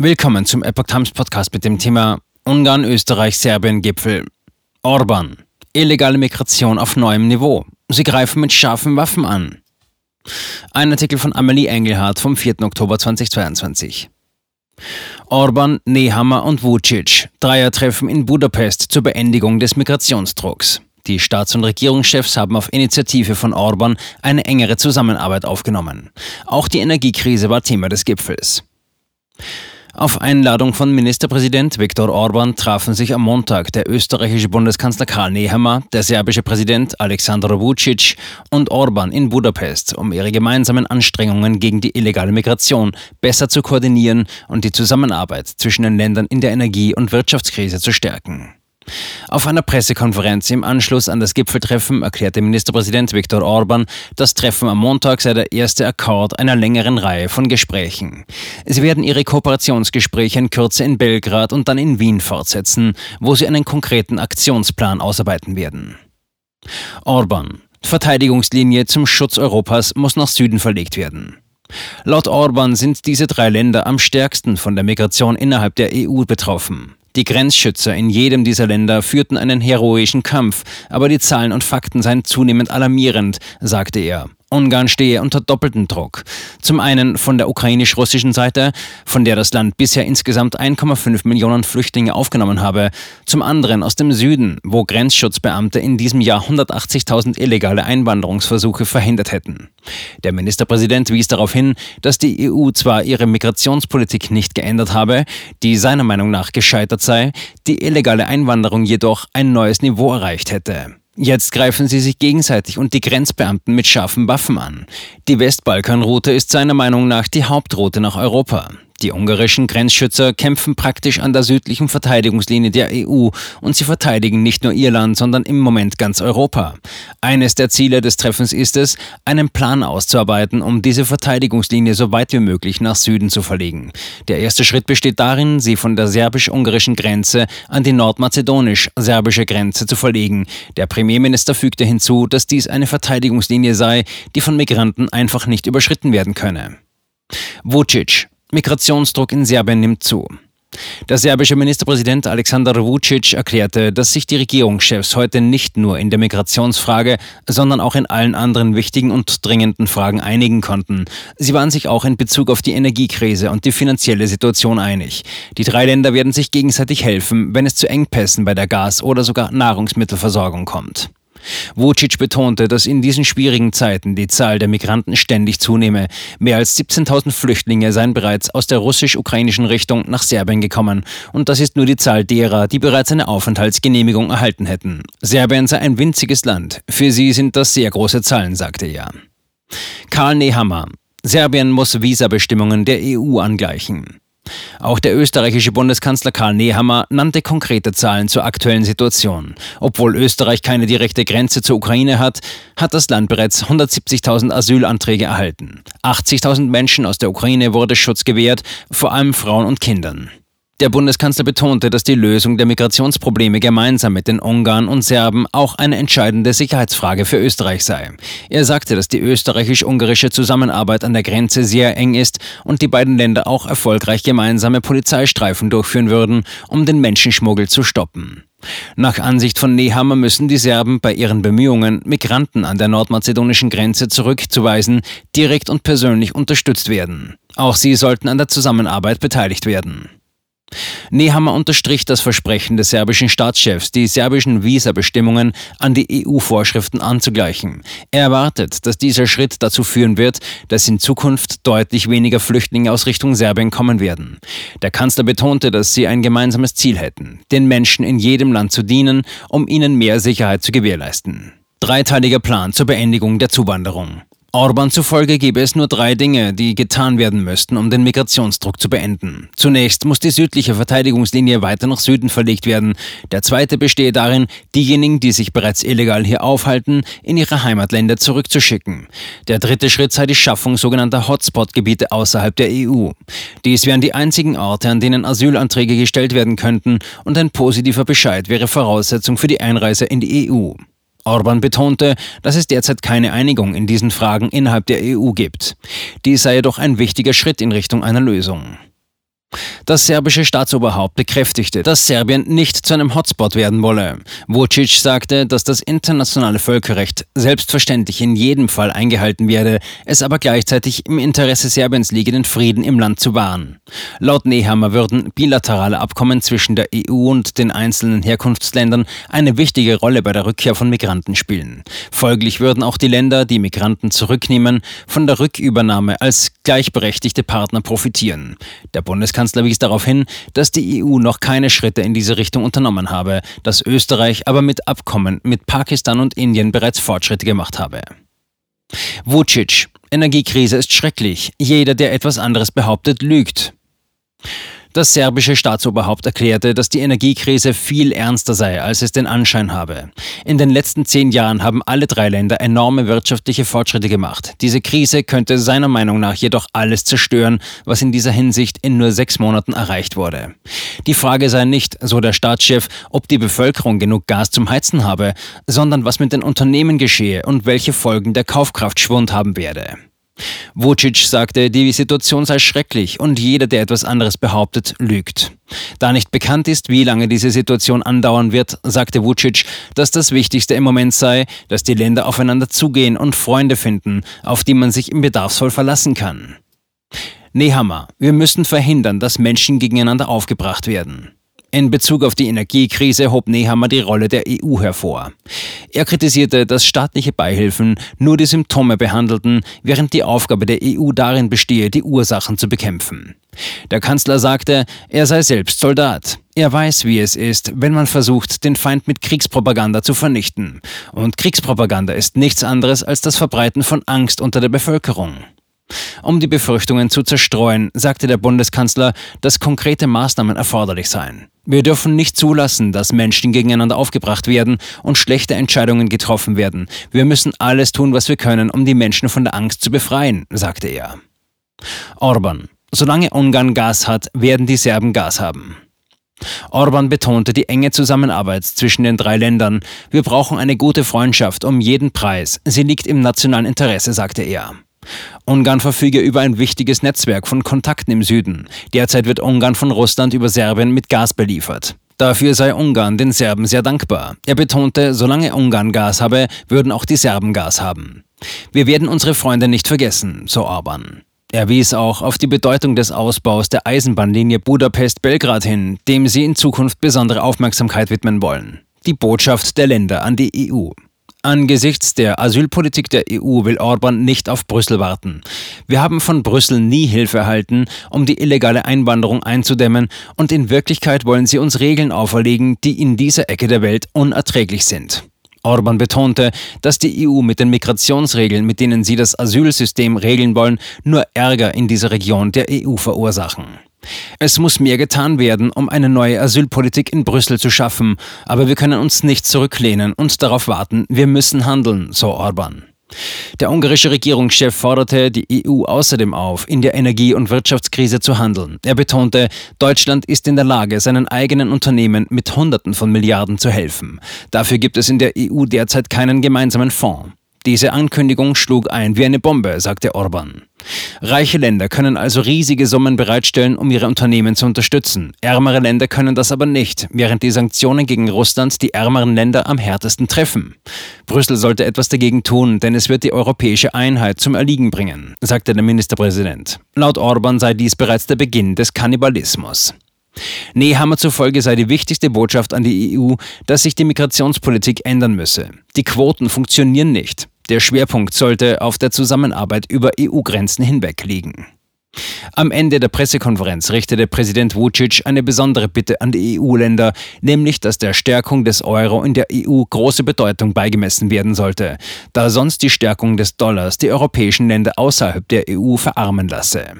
Willkommen zum Epoch Times Podcast mit dem Thema Ungarn, Österreich, Serbien Gipfel. Orban. Illegale Migration auf neuem Niveau. Sie greifen mit scharfen Waffen an. Ein Artikel von Amelie Engelhardt vom 4. Oktober 2022. Orban, Nehammer und Vucic. Dreiertreffen in Budapest zur Beendigung des Migrationsdrucks. Die Staats- und Regierungschefs haben auf Initiative von Orban eine engere Zusammenarbeit aufgenommen. Auch die Energiekrise war Thema des Gipfels. Auf Einladung von Ministerpräsident Viktor Orban trafen sich am Montag der österreichische Bundeskanzler Karl Nehammer, der serbische Präsident Alexander Vucic und Orban in Budapest, um ihre gemeinsamen Anstrengungen gegen die illegale Migration besser zu koordinieren und die Zusammenarbeit zwischen den Ländern in der Energie- und Wirtschaftskrise zu stärken. Auf einer Pressekonferenz im Anschluss an das Gipfeltreffen erklärte Ministerpräsident Viktor Orban, das Treffen am Montag sei der erste Akkord einer längeren Reihe von Gesprächen. Sie werden ihre Kooperationsgespräche in Kürze in Belgrad und dann in Wien fortsetzen, wo sie einen konkreten Aktionsplan ausarbeiten werden. Orban. Verteidigungslinie zum Schutz Europas muss nach Süden verlegt werden. Laut Orban sind diese drei Länder am stärksten von der Migration innerhalb der EU betroffen. Die Grenzschützer in jedem dieser Länder führten einen heroischen Kampf, aber die Zahlen und Fakten seien zunehmend alarmierend, sagte er. Ungarn stehe unter doppeltem Druck. Zum einen von der ukrainisch-russischen Seite, von der das Land bisher insgesamt 1,5 Millionen Flüchtlinge aufgenommen habe. Zum anderen aus dem Süden, wo Grenzschutzbeamte in diesem Jahr 180.000 illegale Einwanderungsversuche verhindert hätten. Der Ministerpräsident wies darauf hin, dass die EU zwar ihre Migrationspolitik nicht geändert habe, die seiner Meinung nach gescheitert sei, die illegale Einwanderung jedoch ein neues Niveau erreicht hätte. Jetzt greifen sie sich gegenseitig und die Grenzbeamten mit scharfen Waffen an. Die Westbalkanroute ist seiner Meinung nach die Hauptroute nach Europa. Die ungarischen Grenzschützer kämpfen praktisch an der südlichen Verteidigungslinie der EU und sie verteidigen nicht nur ihr Land, sondern im Moment ganz Europa. Eines der Ziele des Treffens ist es, einen Plan auszuarbeiten, um diese Verteidigungslinie so weit wie möglich nach Süden zu verlegen. Der erste Schritt besteht darin, sie von der serbisch-ungarischen Grenze an die nordmazedonisch-serbische Grenze zu verlegen. Der Premierminister fügte hinzu, dass dies eine Verteidigungslinie sei, die von Migranten einfach nicht überschritten werden könne. Vucic, Migrationsdruck in Serbien nimmt zu. Der serbische Ministerpräsident Alexander Vucic erklärte, dass sich die Regierungschefs heute nicht nur in der Migrationsfrage, sondern auch in allen anderen wichtigen und dringenden Fragen einigen konnten. Sie waren sich auch in Bezug auf die Energiekrise und die finanzielle Situation einig. Die drei Länder werden sich gegenseitig helfen, wenn es zu Engpässen bei der Gas- oder sogar Nahrungsmittelversorgung kommt. Vucic betonte, dass in diesen schwierigen Zeiten die Zahl der Migranten ständig zunehme. Mehr als 17.000 Flüchtlinge seien bereits aus der russisch-ukrainischen Richtung nach Serbien gekommen. Und das ist nur die Zahl derer, die bereits eine Aufenthaltsgenehmigung erhalten hätten. Serbien sei ein winziges Land. Für sie sind das sehr große Zahlen, sagte er. Karl Nehammer. Serbien muss Visabestimmungen der EU angleichen. Auch der österreichische Bundeskanzler Karl Nehammer nannte konkrete Zahlen zur aktuellen Situation. Obwohl Österreich keine direkte Grenze zur Ukraine hat, hat das Land bereits 170.000 Asylanträge erhalten. 80.000 Menschen aus der Ukraine wurde Schutz gewährt, vor allem Frauen und Kindern. Der Bundeskanzler betonte, dass die Lösung der Migrationsprobleme gemeinsam mit den Ungarn und Serben auch eine entscheidende Sicherheitsfrage für Österreich sei. Er sagte, dass die österreichisch-ungarische Zusammenarbeit an der Grenze sehr eng ist und die beiden Länder auch erfolgreich gemeinsame Polizeistreifen durchführen würden, um den Menschenschmuggel zu stoppen. Nach Ansicht von Nehammer müssen die Serben bei ihren Bemühungen, Migranten an der nordmazedonischen Grenze zurückzuweisen, direkt und persönlich unterstützt werden. Auch sie sollten an der Zusammenarbeit beteiligt werden. Nehammer unterstrich das Versprechen des serbischen Staatschefs, die serbischen Visabestimmungen an die EU-Vorschriften anzugleichen. Er erwartet, dass dieser Schritt dazu führen wird, dass in Zukunft deutlich weniger Flüchtlinge aus Richtung Serbien kommen werden. Der Kanzler betonte, dass sie ein gemeinsames Ziel hätten, den Menschen in jedem Land zu dienen, um ihnen mehr Sicherheit zu gewährleisten. Dreiteiliger Plan zur Beendigung der Zuwanderung. Orban zufolge gäbe es nur drei Dinge, die getan werden müssten, um den Migrationsdruck zu beenden. Zunächst muss die südliche Verteidigungslinie weiter nach Süden verlegt werden. Der zweite bestehe darin, diejenigen, die sich bereits illegal hier aufhalten, in ihre Heimatländer zurückzuschicken. Der dritte Schritt sei die Schaffung sogenannter Hotspot-Gebiete außerhalb der EU. Dies wären die einzigen Orte, an denen Asylanträge gestellt werden könnten und ein positiver Bescheid wäre Voraussetzung für die Einreise in die EU. Orban betonte, dass es derzeit keine Einigung in diesen Fragen innerhalb der EU gibt. Dies sei jedoch ein wichtiger Schritt in Richtung einer Lösung. Das serbische Staatsoberhaupt bekräftigte, dass Serbien nicht zu einem Hotspot werden wolle. Vucic sagte, dass das internationale Völkerrecht selbstverständlich in jedem Fall eingehalten werde, es aber gleichzeitig im Interesse Serbiens liege, den Frieden im Land zu wahren. Laut Nehammer würden bilaterale Abkommen zwischen der EU und den einzelnen Herkunftsländern eine wichtige Rolle bei der Rückkehr von Migranten spielen. Folglich würden auch die Länder, die Migranten zurücknehmen, von der Rückübernahme als gleichberechtigte Partner profitieren. Der Bundeskanzler wies darauf hin, dass die EU noch keine Schritte in diese Richtung unternommen habe, dass Österreich aber mit Abkommen mit Pakistan und Indien bereits Fortschritte gemacht habe. Vucic, Energiekrise ist schrecklich. Jeder, der etwas anderes behauptet, lügt. Das serbische Staatsoberhaupt erklärte, dass die Energiekrise viel ernster sei, als es den Anschein habe. In den letzten zehn Jahren haben alle drei Länder enorme wirtschaftliche Fortschritte gemacht. Diese Krise könnte seiner Meinung nach jedoch alles zerstören, was in dieser Hinsicht in nur sechs Monaten erreicht wurde. Die Frage sei nicht, so der Staatschef, ob die Bevölkerung genug Gas zum Heizen habe, sondern was mit den Unternehmen geschehe und welche Folgen der Kaufkraftschwund haben werde. Vucic sagte, die Situation sei schrecklich und jeder, der etwas anderes behauptet, lügt. Da nicht bekannt ist, wie lange diese Situation andauern wird, sagte Vucic, dass das Wichtigste im Moment sei, dass die Länder aufeinander zugehen und Freunde finden, auf die man sich im Bedarfsfall verlassen kann. Nehammer, wir müssen verhindern, dass Menschen gegeneinander aufgebracht werden. In Bezug auf die Energiekrise hob Nehammer die Rolle der EU hervor. Er kritisierte, dass staatliche Beihilfen nur die Symptome behandelten, während die Aufgabe der EU darin bestehe, die Ursachen zu bekämpfen. Der Kanzler sagte, er sei selbst Soldat. Er weiß, wie es ist, wenn man versucht, den Feind mit Kriegspropaganda zu vernichten. Und Kriegspropaganda ist nichts anderes als das Verbreiten von Angst unter der Bevölkerung. Um die Befürchtungen zu zerstreuen, sagte der Bundeskanzler, dass konkrete Maßnahmen erforderlich seien. Wir dürfen nicht zulassen, dass Menschen gegeneinander aufgebracht werden und schlechte Entscheidungen getroffen werden. Wir müssen alles tun, was wir können, um die Menschen von der Angst zu befreien, sagte er. Orban. Solange Ungarn Gas hat, werden die Serben Gas haben. Orban betonte die enge Zusammenarbeit zwischen den drei Ländern. Wir brauchen eine gute Freundschaft um jeden Preis. Sie liegt im nationalen Interesse, sagte er. Ungarn verfüge über ein wichtiges Netzwerk von Kontakten im Süden. Derzeit wird Ungarn von Russland über Serbien mit Gas beliefert. Dafür sei Ungarn den Serben sehr dankbar. Er betonte, solange Ungarn Gas habe, würden auch die Serben Gas haben. Wir werden unsere Freunde nicht vergessen, so Orban. Er wies auch auf die Bedeutung des Ausbaus der Eisenbahnlinie Budapest-Belgrad hin, dem sie in Zukunft besondere Aufmerksamkeit widmen wollen. Die Botschaft der Länder an die EU. Angesichts der Asylpolitik der EU will Orban nicht auf Brüssel warten. Wir haben von Brüssel nie Hilfe erhalten, um die illegale Einwanderung einzudämmen, und in Wirklichkeit wollen sie uns Regeln auferlegen, die in dieser Ecke der Welt unerträglich sind. Orban betonte, dass die EU mit den Migrationsregeln, mit denen sie das Asylsystem regeln wollen, nur Ärger in dieser Region der EU verursachen. Es muss mehr getan werden, um eine neue Asylpolitik in Brüssel zu schaffen, aber wir können uns nicht zurücklehnen und darauf warten, wir müssen handeln, so Orban. Der ungarische Regierungschef forderte die EU außerdem auf, in der Energie- und Wirtschaftskrise zu handeln. Er betonte, Deutschland ist in der Lage, seinen eigenen Unternehmen mit Hunderten von Milliarden zu helfen. Dafür gibt es in der EU derzeit keinen gemeinsamen Fonds. Diese Ankündigung schlug ein wie eine Bombe, sagte Orban. Reiche Länder können also riesige Summen bereitstellen, um ihre Unternehmen zu unterstützen. Ärmere Länder können das aber nicht, während die Sanktionen gegen Russland die ärmeren Länder am härtesten treffen. Brüssel sollte etwas dagegen tun, denn es wird die europäische Einheit zum Erliegen bringen, sagte der Ministerpräsident. Laut Orban sei dies bereits der Beginn des Kannibalismus. Nehammer zufolge sei die wichtigste Botschaft an die EU, dass sich die Migrationspolitik ändern müsse. Die Quoten funktionieren nicht. Der Schwerpunkt sollte auf der Zusammenarbeit über EU-Grenzen hinweg liegen. Am Ende der Pressekonferenz richtete Präsident Vucic eine besondere Bitte an die EU-Länder, nämlich dass der Stärkung des Euro in der EU große Bedeutung beigemessen werden sollte, da sonst die Stärkung des Dollars die europäischen Länder außerhalb der EU verarmen lasse.